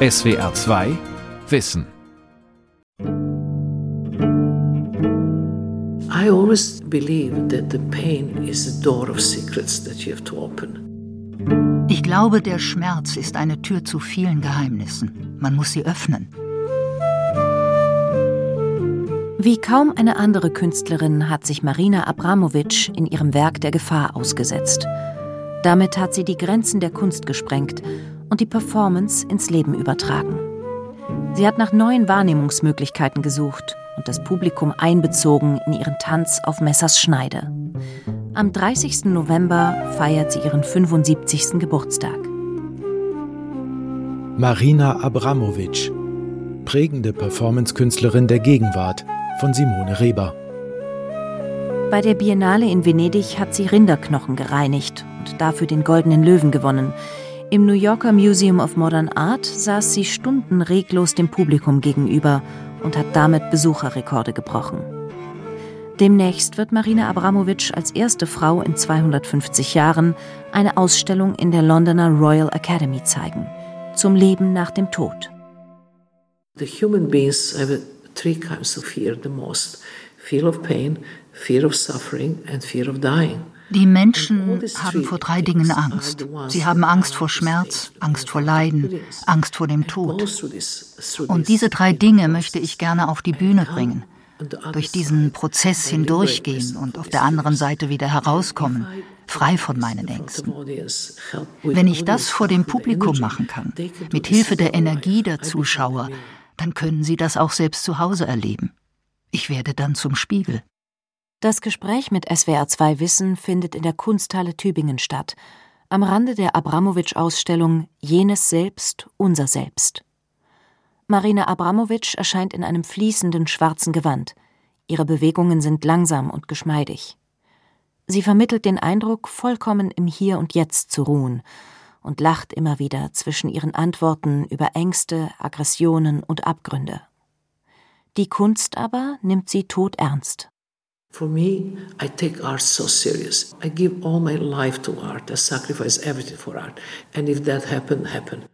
SWR 2 Wissen. I always believe that the pain is a door of secrets that you have to open. Ich glaube, der Schmerz ist eine Tür zu vielen Geheimnissen. Man muss sie öffnen. Wie kaum eine andere Künstlerin hat sich Marina Abramovic in ihrem Werk der Gefahr ausgesetzt. Damit hat sie die Grenzen der Kunst gesprengt und die Performance ins Leben übertragen. Sie hat nach neuen Wahrnehmungsmöglichkeiten gesucht und das Publikum einbezogen in ihren Tanz auf Messers Schneide. Am 30. November feiert sie ihren 75. Geburtstag. Marina Abramovic, prägende Performancekünstlerin der Gegenwart von Simone Reber. Bei der Biennale in Venedig hat sie Rinderknochen gereinigt und dafür den Goldenen Löwen gewonnen. Im New Yorker Museum of Modern Art saß sie Stunden reglos dem Publikum gegenüber und hat damit Besucherrekorde gebrochen. Demnächst wird Marina Abramovic als erste Frau in 250 Jahren eine Ausstellung in der Londoner Royal Academy zeigen. Zum Leben nach dem Tod. The human beings have three kinds of fear the most fear of pain, fear of suffering, and fear of dying. Die Menschen haben vor drei Dingen Angst. Sie haben Angst vor Schmerz, Angst vor Leiden, Angst vor dem Tod. Und diese drei Dinge möchte ich gerne auf die Bühne bringen. Durch diesen Prozess hindurchgehen und auf der anderen Seite wieder herauskommen, frei von meinen Ängsten. Wenn ich das vor dem Publikum machen kann, mit Hilfe der Energie der Zuschauer, dann können sie das auch selbst zu Hause erleben. Ich werde dann zum Spiegel. Das Gespräch mit SWR2 Wissen findet in der Kunsthalle Tübingen statt, am Rande der Abramowitsch-Ausstellung Jenes Selbst, unser Selbst. Marina Abramowitsch erscheint in einem fließenden schwarzen Gewand. Ihre Bewegungen sind langsam und geschmeidig. Sie vermittelt den Eindruck, vollkommen im Hier und Jetzt zu ruhen und lacht immer wieder zwischen ihren Antworten über Ängste, Aggressionen und Abgründe. Die Kunst aber nimmt sie todernst. For me, I take art so serious. I give all my life to art. I sacrifice everything for art. And if that happen, happen.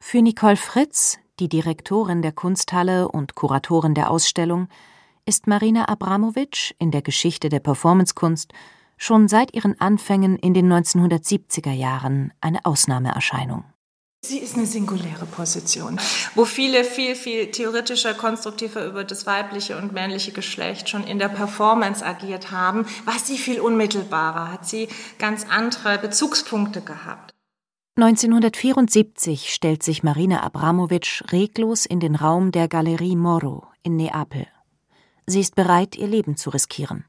Für Nicole Fritz, die Direktorin der Kunsthalle und Kuratorin der Ausstellung, ist Marina Abramovic in der Geschichte der Performancekunst schon seit ihren Anfängen in den 1970er Jahren eine Ausnahmeerscheinung. Sie ist eine singuläre Position, wo viele viel, viel theoretischer, konstruktiver über das weibliche und männliche Geschlecht schon in der Performance agiert haben, was sie viel unmittelbarer hat. Sie ganz andere Bezugspunkte gehabt. 1974 stellt sich Marina Abramovic reglos in den Raum der Galerie Moro in Neapel. Sie ist bereit, ihr Leben zu riskieren.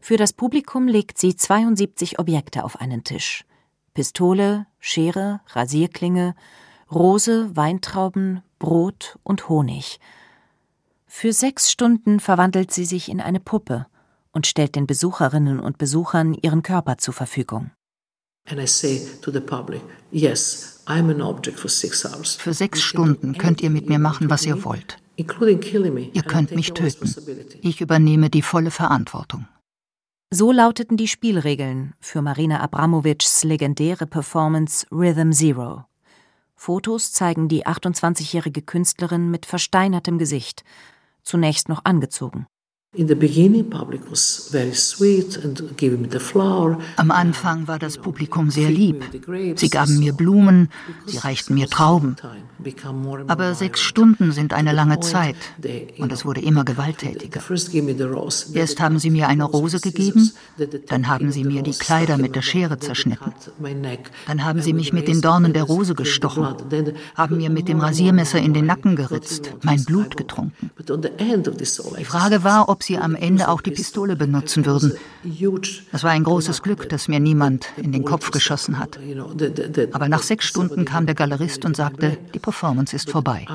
Für das Publikum legt sie 72 Objekte auf einen Tisch. Pistole, Schere, Rasierklinge, Rose, Weintrauben, Brot und Honig. Für sechs Stunden verwandelt sie sich in eine Puppe und stellt den Besucherinnen und Besuchern ihren Körper zur Verfügung. Für sechs Stunden könnt ihr mit mir machen, was ihr wollt. Ihr könnt mich töten. Ich übernehme die volle Verantwortung. So lauteten die Spielregeln für Marina Abramovics legendäre Performance Rhythm Zero. Fotos zeigen die 28-jährige Künstlerin mit versteinertem Gesicht, zunächst noch angezogen. Am Anfang war das Publikum sehr lieb. Sie gaben mir Blumen, sie reichten mir Trauben. Aber sechs Stunden sind eine lange Zeit und es wurde immer gewalttätiger. Erst haben sie mir eine Rose gegeben, dann haben sie mir die Kleider mit der Schere zerschnitten. Dann haben sie mich mit den Dornen der Rose gestochen, haben mir mit dem Rasiermesser in den Nacken geritzt, mein Blut getrunken. Die Frage war, ob sie am Ende auch die Pistole benutzen würden. Es war ein großes Glück, dass mir niemand in den Kopf geschossen hat. Aber nach sechs Stunden kam der Galerist und sagte, die Performance ist vorbei.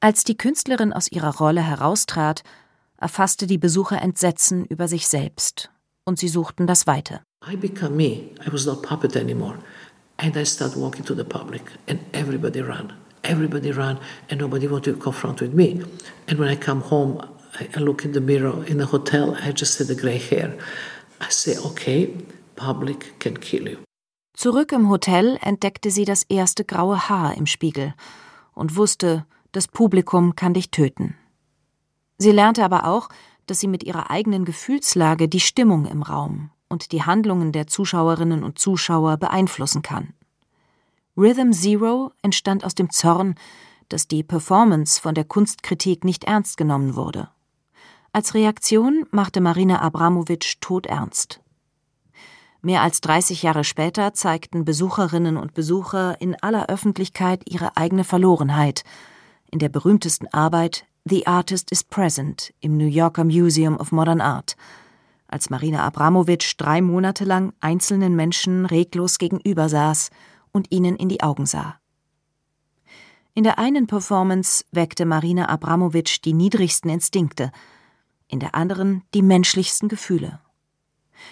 Als die Künstlerin aus ihrer Rolle heraustrat, erfasste die Besucher Entsetzen über sich selbst und sie suchten das Weite. I became me. I was not puppet anymore. And I started walking to the public and everybody ran. Everybody ran and nobody wanted to confront with me. And when I come home, I, look in the mirror in the hotel, I just had the gray hair. I say, okay, public can kill you. Zurück im Hotel entdeckte sie das erste graue Haar im Spiegel und wusste, das Publikum kann dich töten. Sie lernte aber auch, dass sie mit ihrer eigenen Gefühlslage die Stimmung im Raum und die Handlungen der Zuschauerinnen und Zuschauer beeinflussen kann. Rhythm Zero entstand aus dem Zorn, dass die Performance von der Kunstkritik nicht ernst genommen wurde. Als Reaktion machte Marina Abramowitsch todernst. Mehr als 30 Jahre später zeigten Besucherinnen und Besucher in aller Öffentlichkeit ihre eigene Verlorenheit in der berühmtesten Arbeit The Artist is Present im New Yorker Museum of Modern Art, als Marina Abramowitsch drei Monate lang einzelnen Menschen reglos gegenüber saß und ihnen in die Augen sah. In der einen Performance weckte Marina Abramowitsch die niedrigsten Instinkte, in der anderen die menschlichsten Gefühle.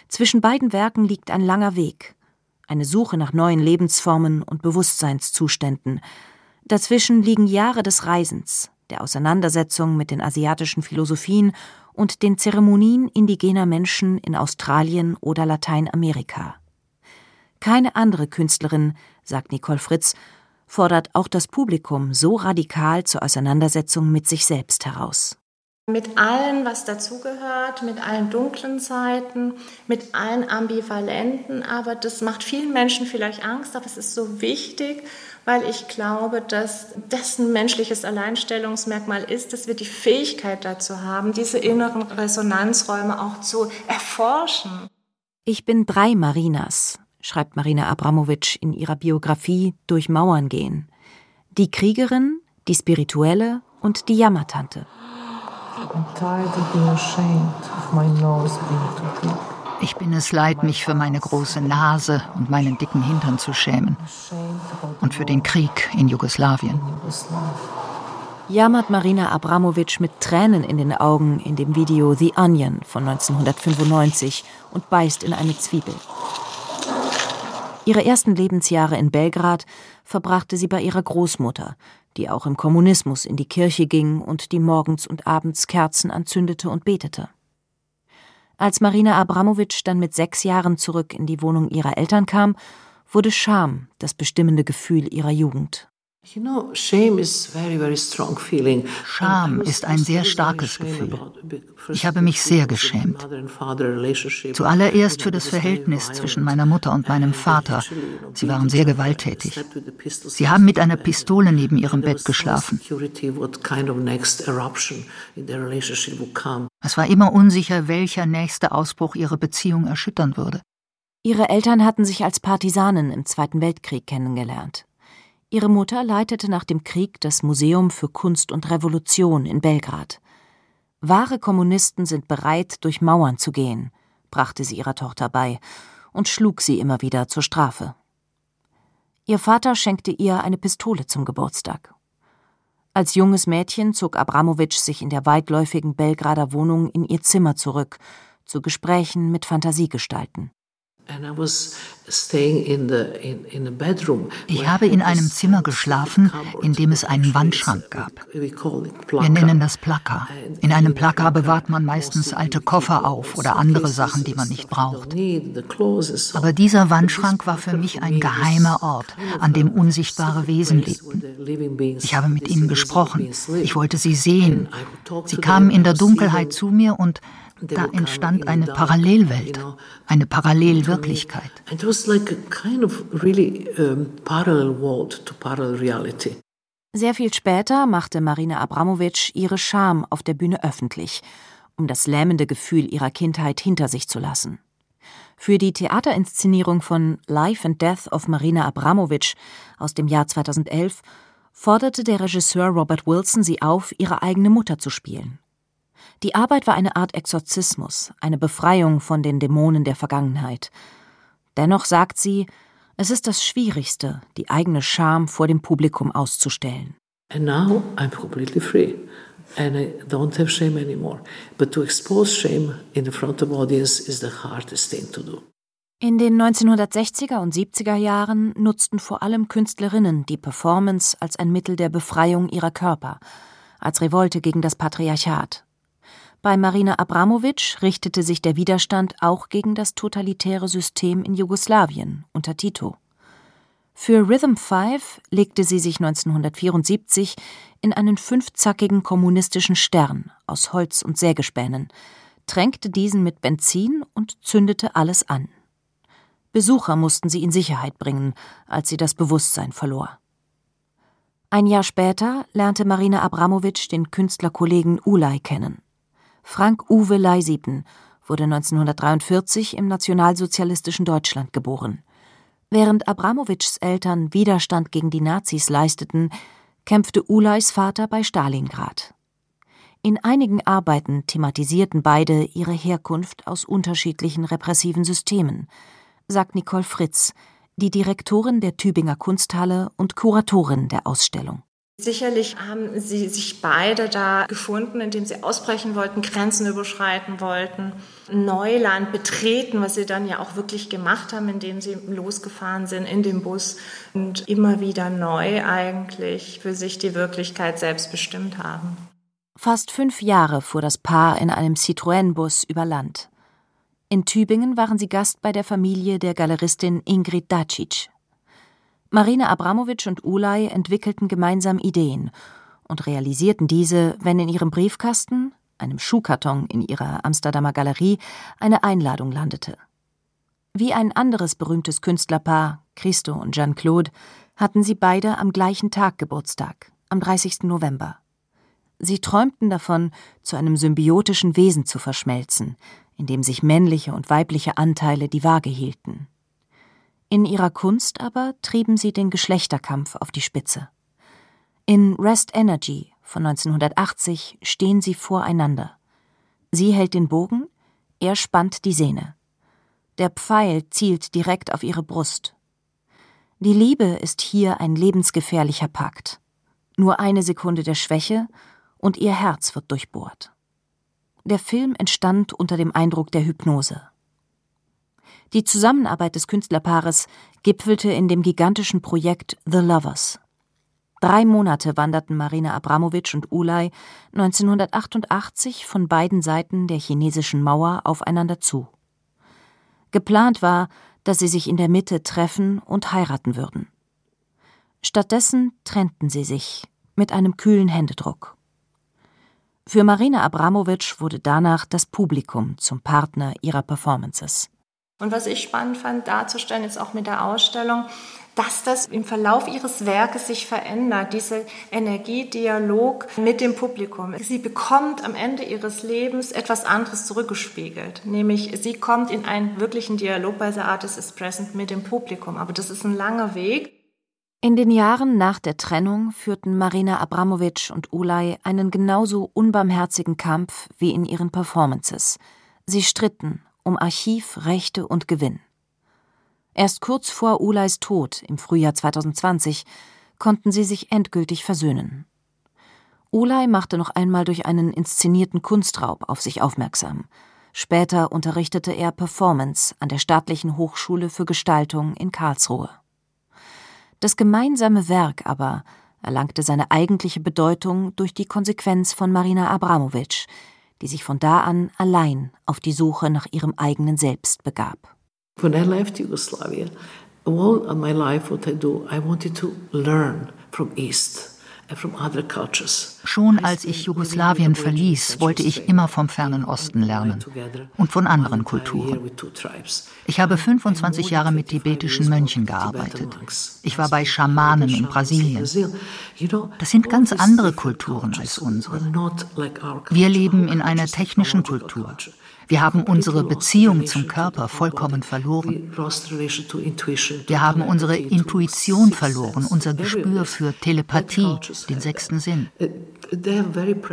Zwischen beiden Werken liegt ein langer Weg, eine Suche nach neuen Lebensformen und Bewusstseinszuständen. Dazwischen liegen Jahre des Reisens, der Auseinandersetzung mit den asiatischen Philosophien und den Zeremonien indigener Menschen in Australien oder Lateinamerika. Keine andere Künstlerin, sagt Nicole Fritz, fordert auch das Publikum so radikal zur Auseinandersetzung mit sich selbst heraus. Mit allem, was dazugehört, mit allen dunklen Seiten, mit allen ambivalenten, aber das macht vielen Menschen vielleicht Angst, aber es ist so wichtig, weil ich glaube, dass das ein menschliches Alleinstellungsmerkmal ist, dass wir die Fähigkeit dazu haben, diese inneren Resonanzräume auch zu erforschen. Ich bin drei Marinas, schreibt Marina Abramowitsch in ihrer Biografie Durch Mauern gehen. Die Kriegerin, die Spirituelle und die Jammertante. Ich bin es leid, mich für meine große Nase und meinen dicken Hintern zu schämen. Und für den Krieg in Jugoslawien. Jammert Marina Abramowitsch mit Tränen in den Augen in dem Video The Onion von 1995 und beißt in eine Zwiebel. Ihre ersten Lebensjahre in Belgrad verbrachte sie bei ihrer Großmutter, die auch im Kommunismus in die Kirche ging und die morgens und abends Kerzen anzündete und betete. Als Marina Abramowitsch dann mit sechs Jahren zurück in die Wohnung ihrer Eltern kam, wurde Scham das bestimmende Gefühl ihrer Jugend. Scham ist ein sehr starkes Gefühl. Ich habe mich sehr geschämt. Zuallererst für das Verhältnis zwischen meiner Mutter und meinem Vater. Sie waren sehr gewalttätig. Sie haben mit einer Pistole neben ihrem Bett geschlafen. Es war immer unsicher, welcher nächste Ausbruch ihre Beziehung erschüttern würde. Ihre Eltern hatten sich als Partisanen im Zweiten Weltkrieg kennengelernt. Ihre Mutter leitete nach dem Krieg das Museum für Kunst und Revolution in Belgrad. Wahre Kommunisten sind bereit, durch Mauern zu gehen, brachte sie ihrer Tochter bei und schlug sie immer wieder zur Strafe. Ihr Vater schenkte ihr eine Pistole zum Geburtstag. Als junges Mädchen zog Abramowitsch sich in der weitläufigen Belgrader Wohnung in ihr Zimmer zurück, zu Gesprächen mit Fantasiegestalten. Ich habe in einem Zimmer geschlafen, in dem es einen Wandschrank gab. Wir nennen das Plaka. In einem Plaka bewahrt man meistens alte Koffer auf oder andere Sachen, die man nicht braucht. Aber dieser Wandschrank war für mich ein geheimer Ort, an dem unsichtbare Wesen lebten. Ich habe mit ihnen gesprochen. Ich wollte sie sehen. Sie kamen in der Dunkelheit zu mir und da entstand eine Parallelwelt, eine Parallelwirklichkeit. Sehr viel später machte Marina Abramowitsch ihre Scham auf der Bühne öffentlich, um das lähmende Gefühl ihrer Kindheit hinter sich zu lassen. Für die Theaterinszenierung von Life and Death of Marina Abramowitsch aus dem Jahr 2011 forderte der Regisseur Robert Wilson sie auf, ihre eigene Mutter zu spielen. Die Arbeit war eine Art Exorzismus, eine Befreiung von den Dämonen der Vergangenheit. Dennoch sagt sie, es ist das Schwierigste, die eigene Scham vor dem Publikum auszustellen. And now I'm completely free. And I don't have shame anymore. But to expose shame in the front of audience is the hardest thing to do. In den 1960er und 70er Jahren nutzten vor allem Künstlerinnen die Performance als ein Mittel der Befreiung ihrer Körper, als Revolte gegen das Patriarchat. Bei Marina Abramovic richtete sich der Widerstand auch gegen das totalitäre System in Jugoslawien unter Tito. Für Rhythm 5 legte sie sich 1974 in einen fünfzackigen kommunistischen Stern aus Holz und Sägespänen, tränkte diesen mit Benzin und zündete alles an. Besucher mussten sie in Sicherheit bringen, als sie das Bewusstsein verlor. Ein Jahr später lernte Marina Abramovic den Künstlerkollegen Ulay kennen. Frank Uwe Leisieben wurde 1943 im nationalsozialistischen Deutschland geboren. Während Abramowitschs Eltern Widerstand gegen die Nazis leisteten, kämpfte Ulays Vater bei Stalingrad. In einigen Arbeiten thematisierten beide ihre Herkunft aus unterschiedlichen repressiven Systemen, sagt Nicole Fritz, die Direktorin der Tübinger Kunsthalle und Kuratorin der Ausstellung. Sicherlich haben sie sich beide da gefunden, indem sie ausbrechen wollten, Grenzen überschreiten wollten, Neuland betreten, was sie dann ja auch wirklich gemacht haben, indem sie losgefahren sind in dem Bus und immer wieder neu eigentlich für sich die Wirklichkeit selbst bestimmt haben. Fast fünf Jahre fuhr das Paar in einem Citroën-Bus über Land. In Tübingen waren sie Gast bei der Familie der Galeristin Ingrid Dacic. Marina Abramovic und Ulay entwickelten gemeinsam Ideen und realisierten diese, wenn in ihrem Briefkasten, einem Schuhkarton in ihrer Amsterdamer Galerie, eine Einladung landete. Wie ein anderes berühmtes Künstlerpaar, Christo und Jean-Claude, hatten sie beide am gleichen Tag Geburtstag, am 30. November. Sie träumten davon, zu einem symbiotischen Wesen zu verschmelzen, in dem sich männliche und weibliche Anteile die Waage hielten. In ihrer Kunst aber trieben sie den Geschlechterkampf auf die Spitze. In Rest Energy von 1980 stehen sie voreinander. Sie hält den Bogen, er spannt die Sehne. Der Pfeil zielt direkt auf ihre Brust. Die Liebe ist hier ein lebensgefährlicher Pakt. Nur eine Sekunde der Schwäche und ihr Herz wird durchbohrt. Der Film entstand unter dem Eindruck der Hypnose. Die Zusammenarbeit des Künstlerpaares gipfelte in dem gigantischen Projekt The Lovers. Drei Monate wanderten Marina Abramovic und Ulay 1988 von beiden Seiten der chinesischen Mauer aufeinander zu. Geplant war, dass sie sich in der Mitte treffen und heiraten würden. Stattdessen trennten sie sich mit einem kühlen Händedruck. Für Marina Abramovic wurde danach das Publikum zum Partner ihrer Performances. Und was ich spannend fand darzustellen, ist auch mit der Ausstellung, dass das im Verlauf ihres Werkes sich verändert, dieser Energiedialog mit dem Publikum. Sie bekommt am Ende ihres Lebens etwas anderes zurückgespiegelt, nämlich sie kommt in einen wirklichen Dialog bei The Artist is Present mit dem Publikum. Aber das ist ein langer Weg. In den Jahren nach der Trennung führten Marina Abramovic und Ulay einen genauso unbarmherzigen Kampf wie in ihren Performances. Sie stritten um Archiv, Rechte und Gewinn. Erst kurz vor Ulays Tod im Frühjahr 2020 konnten sie sich endgültig versöhnen. Ulay machte noch einmal durch einen inszenierten Kunstraub auf sich aufmerksam. Später unterrichtete er Performance an der Staatlichen Hochschule für Gestaltung in Karlsruhe. Das gemeinsame Werk aber erlangte seine eigentliche Bedeutung durch die Konsequenz von Marina Abramovic, die sich von da an allein auf die Suche nach ihrem eigenen Selbst begab. When I left Yugoslavia, all of my life, what I do, I wanted to learn from East. Schon als ich Jugoslawien verließ, wollte ich immer vom fernen Osten lernen und von anderen Kulturen. Ich habe 25 Jahre mit tibetischen Mönchen gearbeitet. Ich war bei Schamanen in Brasilien. Das sind ganz andere Kulturen als unsere. Wir leben in einer technischen Kultur. Wir haben unsere Beziehung zum Körper vollkommen verloren. Wir haben unsere Intuition verloren, unser Gespür für Telepathie, den sechsten Sinn.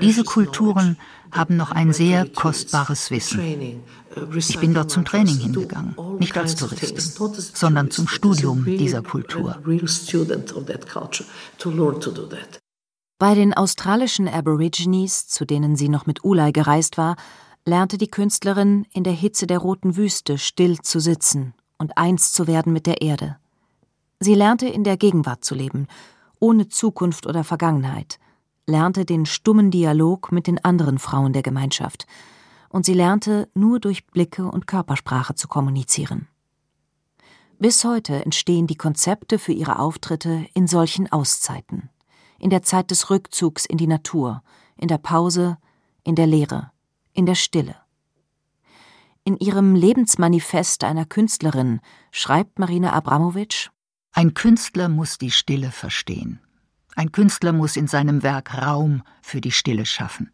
Diese Kulturen haben noch ein sehr kostbares Wissen. Ich bin dort zum Training hingegangen, nicht als Touristin, sondern zum Studium dieser Kultur. Bei den australischen Aborigines, zu denen sie noch mit Ulay gereist war, lernte die Künstlerin in der Hitze der roten Wüste still zu sitzen und eins zu werden mit der Erde. Sie lernte in der Gegenwart zu leben, ohne Zukunft oder Vergangenheit, lernte den stummen Dialog mit den anderen Frauen der Gemeinschaft, und sie lernte nur durch Blicke und Körpersprache zu kommunizieren. Bis heute entstehen die Konzepte für ihre Auftritte in solchen Auszeiten, in der Zeit des Rückzugs in die Natur, in der Pause, in der Leere, in der Stille. In ihrem Lebensmanifest einer Künstlerin schreibt Marina Abramowitsch Ein Künstler muss die Stille verstehen. Ein Künstler muss in seinem Werk Raum für die Stille schaffen.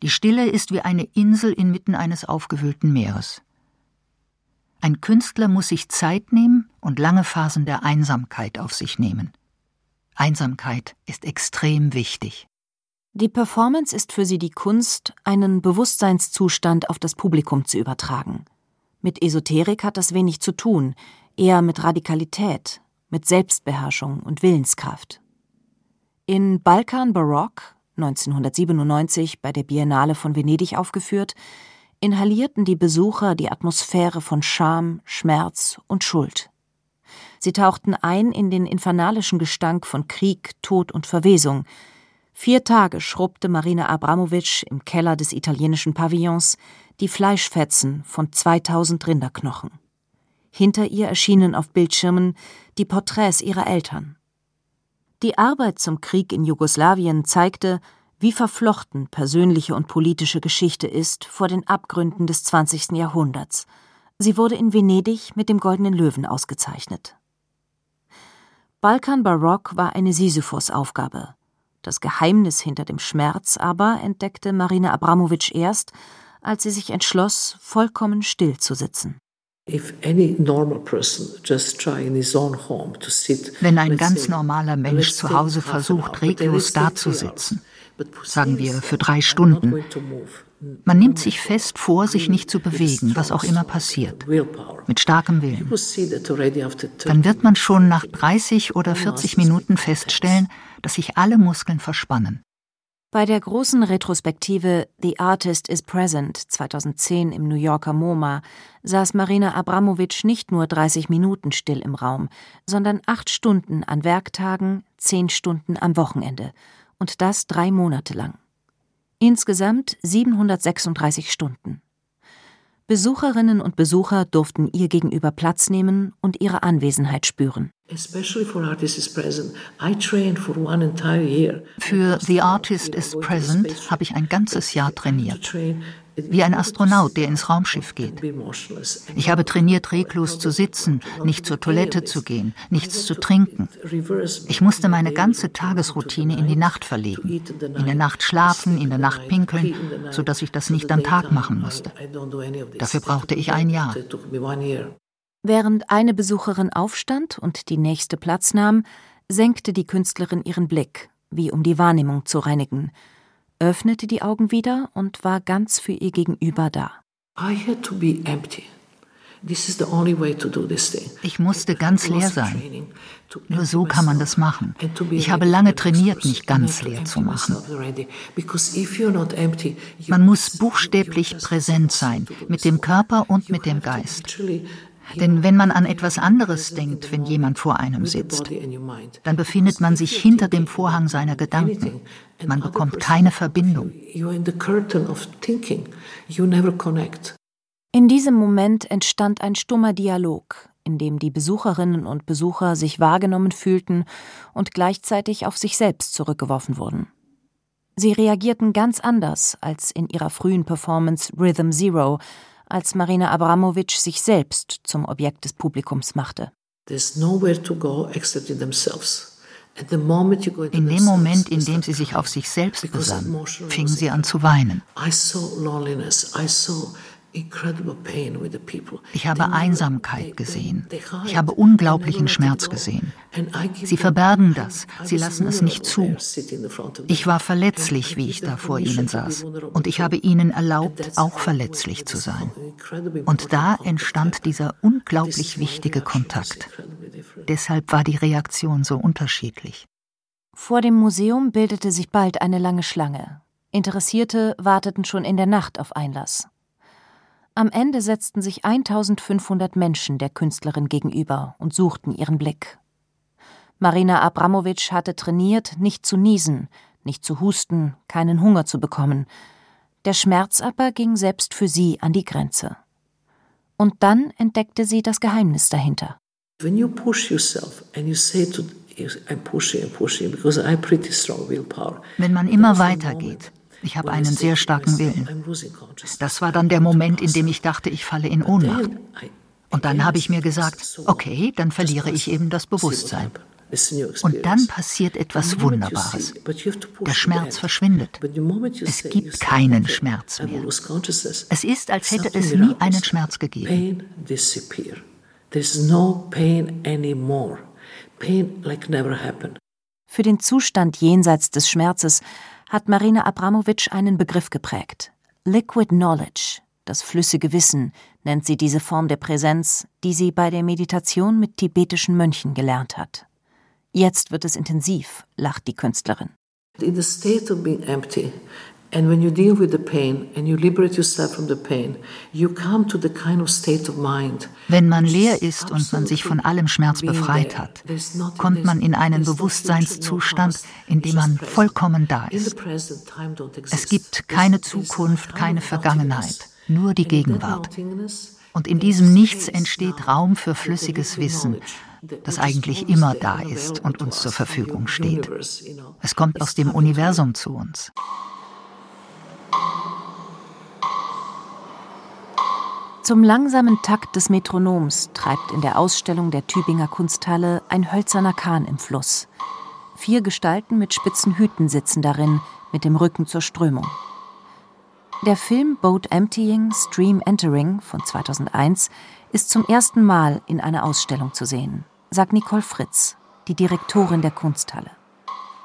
Die Stille ist wie eine Insel inmitten eines aufgewühlten Meeres. Ein Künstler muss sich Zeit nehmen und lange Phasen der Einsamkeit auf sich nehmen. Einsamkeit ist extrem wichtig. Die Performance ist für sie die Kunst, einen Bewusstseinszustand auf das Publikum zu übertragen. Mit Esoterik hat das wenig zu tun, eher mit Radikalität, mit Selbstbeherrschung und Willenskraft. In Balkan Baroque, 1997 bei der Biennale von Venedig aufgeführt, inhalierten die Besucher die Atmosphäre von Scham, Schmerz und Schuld. Sie tauchten ein in den infernalischen Gestank von Krieg, Tod und Verwesung. Vier Tage schrubbte Marina Abramowitsch im Keller des italienischen Pavillons die Fleischfetzen von 2000 Rinderknochen. Hinter ihr erschienen auf Bildschirmen die Porträts ihrer Eltern. Die Arbeit zum Krieg in Jugoslawien zeigte, wie verflochten persönliche und politische Geschichte ist vor den Abgründen des 20. Jahrhunderts. Sie wurde in Venedig mit dem Goldenen Löwen ausgezeichnet. Balkan Barock war eine Sisyphos-Aufgabe. Das Geheimnis hinter dem Schmerz aber entdeckte Marina Abramowitsch erst, als sie sich entschloss, vollkommen still zu sitzen. Wenn ein ganz normaler Mensch zu Hause versucht, reglos dazusitzen, sagen wir für drei Stunden. Man nimmt sich fest vor, sich nicht zu bewegen, was auch immer passiert, mit starkem Willen. Dann wird man schon nach 30 oder 40 Minuten feststellen, dass sich alle Muskeln verspannen. Bei der großen Retrospektive The Artist is Present 2010 im New Yorker MoMA saß Marina Abramowitsch nicht nur 30 Minuten still im Raum, sondern acht Stunden an Werktagen, zehn Stunden am Wochenende und das drei Monate lang. Insgesamt 736 Stunden. Besucherinnen und Besucher durften ihr gegenüber Platz nehmen und ihre Anwesenheit spüren. Für The Artist is Present habe ich ein ganzes Jahr trainiert wie ein Astronaut, der ins Raumschiff geht. Ich habe trainiert, reglos zu sitzen, nicht zur Toilette zu gehen, nichts zu trinken. Ich musste meine ganze Tagesroutine in die Nacht verlegen, in der Nacht schlafen, in der Nacht pinkeln, sodass ich das nicht am Tag machen musste. Dafür brauchte ich ein Jahr. Während eine Besucherin aufstand und die nächste Platz nahm, senkte die Künstlerin ihren Blick, wie um die Wahrnehmung zu reinigen – öffnete die Augen wieder und war ganz für ihr Gegenüber da. Ich musste ganz leer sein. Nur so kann man das machen. Ich habe lange trainiert, mich ganz leer zu machen. Man muss buchstäblich präsent sein, mit dem Körper und mit dem Geist. Denn wenn man an etwas anderes denkt, wenn jemand vor einem sitzt, dann befindet man sich hinter dem Vorhang seiner Gedanken. Man bekommt keine Verbindung. In diesem Moment entstand ein stummer Dialog, in dem die Besucherinnen und Besucher sich wahrgenommen fühlten und gleichzeitig auf sich selbst zurückgeworfen wurden. Sie reagierten ganz anders als in ihrer frühen Performance Rhythm Zero, als Marina Abramowitsch sich selbst zum Objekt des Publikums machte. In dem Moment, in dem sie sich auf sich selbst besann, fingen sie an zu weinen. Ich habe Einsamkeit gesehen. Ich habe unglaublichen Schmerz gesehen. Sie verbergen das. Sie lassen es nicht zu. Ich war verletzlich, wie ich da vor ihnen saß. Und ich habe ihnen erlaubt, auch verletzlich zu sein. Und da entstand dieser unglaublich wichtige Kontakt. Deshalb war die Reaktion so unterschiedlich. Vor dem Museum bildete sich bald eine lange Schlange. Interessierte warteten schon in der Nacht auf Einlass. Am Ende setzten sich 1500 Menschen der Künstlerin gegenüber und suchten ihren Blick. Marina Abramowitsch hatte trainiert, nicht zu niesen, nicht zu husten, keinen Hunger zu bekommen. Der Schmerz aber ging selbst für sie an die Grenze. Und dann entdeckte sie das Geheimnis dahinter. When you push yourself and you say to wenn man immer weitergeht, ich habe einen sehr starken Willen. Das war dann der Moment, in dem ich dachte, ich falle in Ohnmacht. Und dann habe ich mir gesagt, okay, dann verliere ich eben das Bewusstsein. Und dann passiert etwas Wunderbares. Der Schmerz verschwindet. Es gibt keinen Schmerz mehr. Es ist, als hätte es nie einen Schmerz gegeben. Für den Zustand jenseits des Schmerzes hat Marina Abramowitsch einen Begriff geprägt. Liquid Knowledge, das flüssige Wissen, nennt sie diese Form der Präsenz, die sie bei der Meditation mit tibetischen Mönchen gelernt hat. Jetzt wird es intensiv, lacht die Künstlerin. In the state of being empty, And when you deal with the pain and you liberate yourself from the pain, you come to the kind of state of mind. Wenn man leer ist und man sich von allem Schmerz befreit hat, kommt man in einen Bewusstseinszustand, in dem man vollkommen da ist. Es gibt keine Zukunft, keine Vergangenheit, nur die Gegenwart. Und in diesem Nichts entsteht Raum für flüssiges Wissen, das eigentlich immer da ist und uns zur Verfügung steht. Es kommt aus dem Universum zu uns. Zum langsamen Takt des Metronoms treibt in der Ausstellung der Tübinger Kunsthalle ein hölzerner Kahn im Fluss. Vier Gestalten mit spitzen Hüten sitzen darin, mit dem Rücken zur Strömung. Der Film Boat Emptying, Stream Entering von 2001 ist zum ersten Mal in einer Ausstellung zu sehen, sagt Nicole Fritz, die Direktorin der Kunsthalle.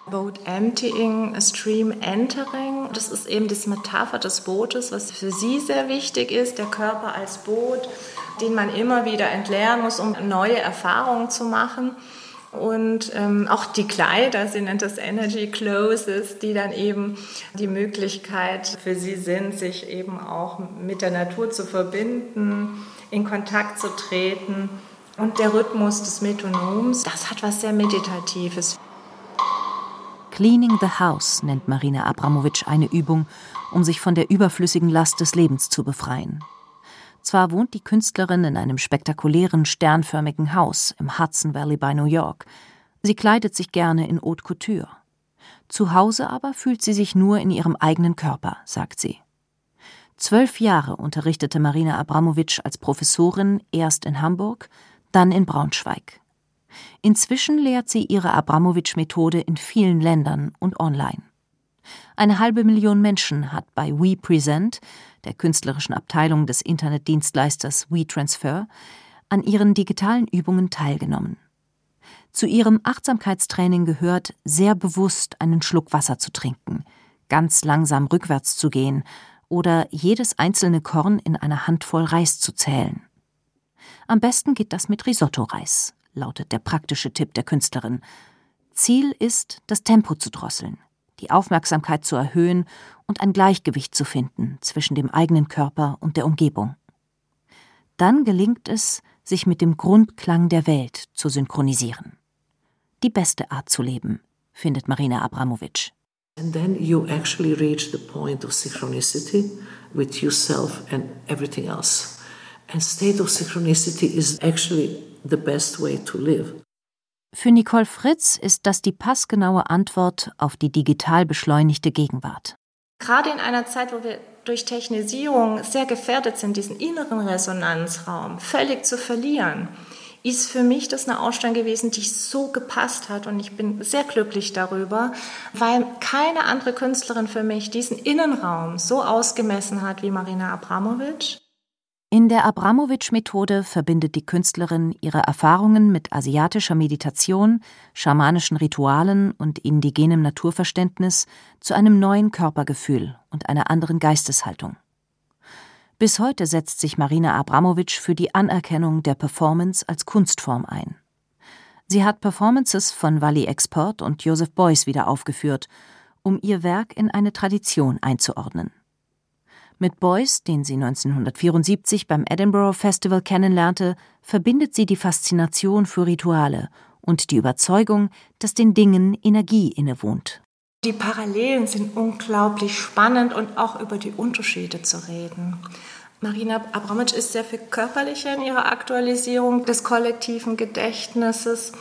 Boat Emptying, Stream Entering. Das ist eben das Metapher des Bootes, was für sie sehr wichtig ist, der Körper als Boot, den man immer wieder entleeren muss, um neue Erfahrungen zu machen. Und ähm, auch die Kleider, sie nennt das Energy Clothes, die dann eben die Möglichkeit für sie sind, sich eben auch mit der Natur zu verbinden, in Kontakt zu treten. Und der Rhythmus des Metronoms, das hat was sehr Meditatives. Cleaning the House nennt Marina Abramowitsch eine Übung, um sich von der überflüssigen Last des Lebens zu befreien. Zwar wohnt die Künstlerin in einem spektakulären sternförmigen Haus im Hudson Valley bei New York. Sie kleidet sich gerne in Haute Couture. Zu Hause aber fühlt sie sich nur in ihrem eigenen Körper, sagt sie. Zwölf Jahre unterrichtete Marina Abramowitsch als Professorin erst in Hamburg, dann in Braunschweig. Inzwischen lehrt sie ihre Abramowitsch-Methode in vielen Ländern und online. Eine halbe Million Menschen hat bei WePresent, der künstlerischen Abteilung des Internetdienstleisters WeTransfer, an ihren digitalen Übungen teilgenommen. Zu ihrem Achtsamkeitstraining gehört, sehr bewusst einen Schluck Wasser zu trinken, ganz langsam rückwärts zu gehen oder jedes einzelne Korn in einer Handvoll Reis zu zählen. Am besten geht das mit Risotto-Reis, lautet der praktische Tipp der Künstlerin. Ziel ist, das Tempo zu drosseln, die Aufmerksamkeit zu erhöhen und ein Gleichgewicht zu finden zwischen dem eigenen Körper und der Umgebung. Dann gelingt es, sich mit dem Grundklang der Welt zu synchronisieren. Die beste Art zu leben, findet Marina Abramowitsch. And then you actually reach the point of synchronicity with yourself and everything else. And state of synchronicity is actually the best way to live. Für Nicole Fritz ist das die passgenaue Antwort auf die digital beschleunigte Gegenwart. Gerade in einer Zeit, wo wir durch Technisierung sehr gefährdet sind, diesen inneren Resonanzraum völlig zu verlieren, ist für mich das eine Ausstellung gewesen, die so gepasst hat und ich bin sehr glücklich darüber, weil keine andere Künstlerin für mich diesen Innenraum so ausgemessen hat wie Marina Abramowitsch. In der Abramowitsch-Methode verbindet die Künstlerin ihre Erfahrungen mit asiatischer Meditation, schamanischen Ritualen und indigenem Naturverständnis zu einem neuen Körpergefühl und einer anderen Geisteshaltung. Bis heute setzt sich Marina Abramowitsch für die Anerkennung der Performance als Kunstform ein. Sie hat Performances von Wally Export und Joseph Beuys wieder aufgeführt, um ihr Werk in eine Tradition einzuordnen. Mit Beuys, den sie 1974 beim Edinburgh Festival kennenlernte, verbindet sie die Faszination für Rituale und die Überzeugung, dass den Dingen Energie innewohnt Die Parallelen sind unglaublich spannend und auch über die Unterschiede zu reden. Marina Abramovic ist sehr viel körperlicher in ihrer Aktualisierung des kollektiven Gedächtnisses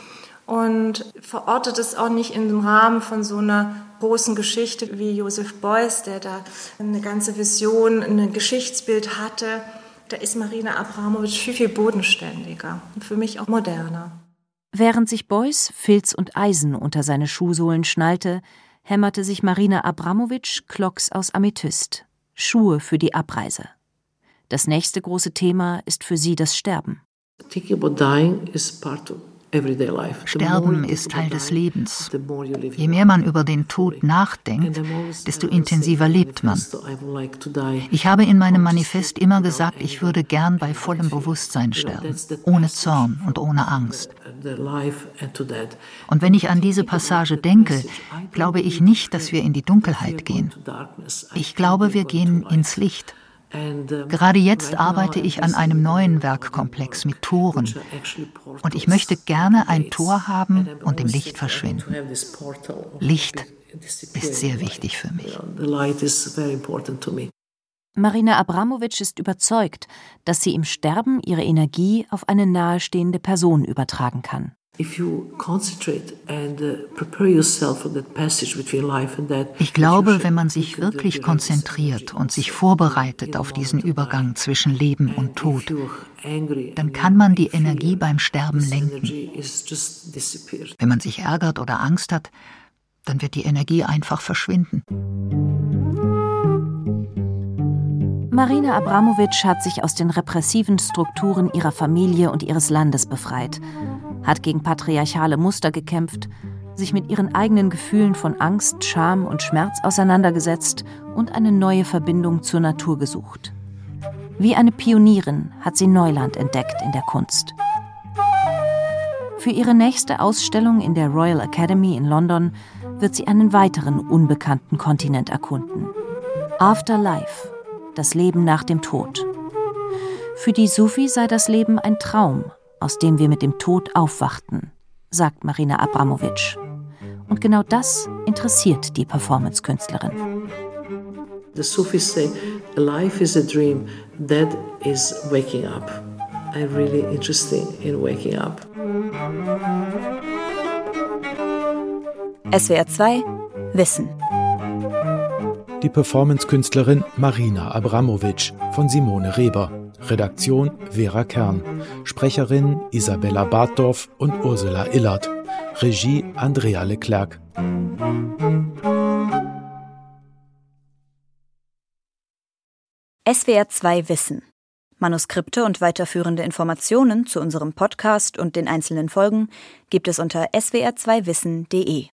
und verortet es auch nicht in dem Rahmen von so einer großen Geschichte wie Joseph Beuys, der da eine ganze Vision, ein Geschichtsbild hatte. Da ist Marina Abramovic viel, viel bodenständiger und für mich auch moderner. Während sich Beuys Filz und Eisen unter seine Schuhsohlen schnallte, hämmerte sich Marina Abramovic Klocks aus Amethyst, Schuhe für die Abreise. Das nächste große Thema ist für sie das Sterben. Thinking about dying is part of Sterben ist Teil des Lebens. Je mehr man über den Tod nachdenkt, desto intensiver lebt man. Ich habe in meinem Manifest immer gesagt, ich würde gern bei vollem Bewusstsein sterben, ohne Zorn und ohne Angst. Und wenn ich an diese Passage denke, glaube ich nicht, dass wir in die Dunkelheit gehen. Ich glaube, wir gehen ins Licht. Gerade jetzt arbeite ich an einem neuen Werkkomplex mit Toren. Und ich möchte gerne ein Tor haben und im Licht verschwinden. Licht ist sehr wichtig für mich. Marina Abramovic ist überzeugt, dass sie im Sterben ihre Energie auf eine nahestehende Person übertragen kann. Uh, ich glaube, wenn man sich wirklich konzentriert und sich vorbereitet auf diesen Übergang zwischen Leben und Tod, dann kann man die Energie beim Sterben lenken. Wenn man sich ärgert oder Angst hat, dann wird die Energie einfach verschwinden. Marina Abramovic hat sich aus den repressiven Strukturen ihrer Familie und ihres Landes befreit hat gegen patriarchale Muster gekämpft, sich mit ihren eigenen Gefühlen von Angst, Scham und Schmerz auseinandergesetzt und eine neue Verbindung zur Natur gesucht. Wie eine Pionierin hat sie Neuland entdeckt in der Kunst. Für ihre nächste Ausstellung in der Royal Academy in London wird sie einen weiteren unbekannten Kontinent erkunden. Afterlife, das Leben nach dem Tod. Für die Sufi sei das Leben ein Traum, aus dem wir mit dem Tod aufwachten, sagt Marina Abramovic. Und genau das interessiert die Performance-Künstlerin. The Sufis say life is a dream, that is waking up. I'm really interested in waking up. SWR 2 Wissen. Die Performance-Künstlerin Marina Abramovic von Simone Reber. Redaktion Vera Kern, Sprecherin Isabella Bartdorf und Ursula Illert, Regie Andrea Leclerc. SWR 2 Wissen. Manuskripte und weiterführende Informationen zu unserem Podcast und den einzelnen Folgen gibt es unter swr2wissen.de.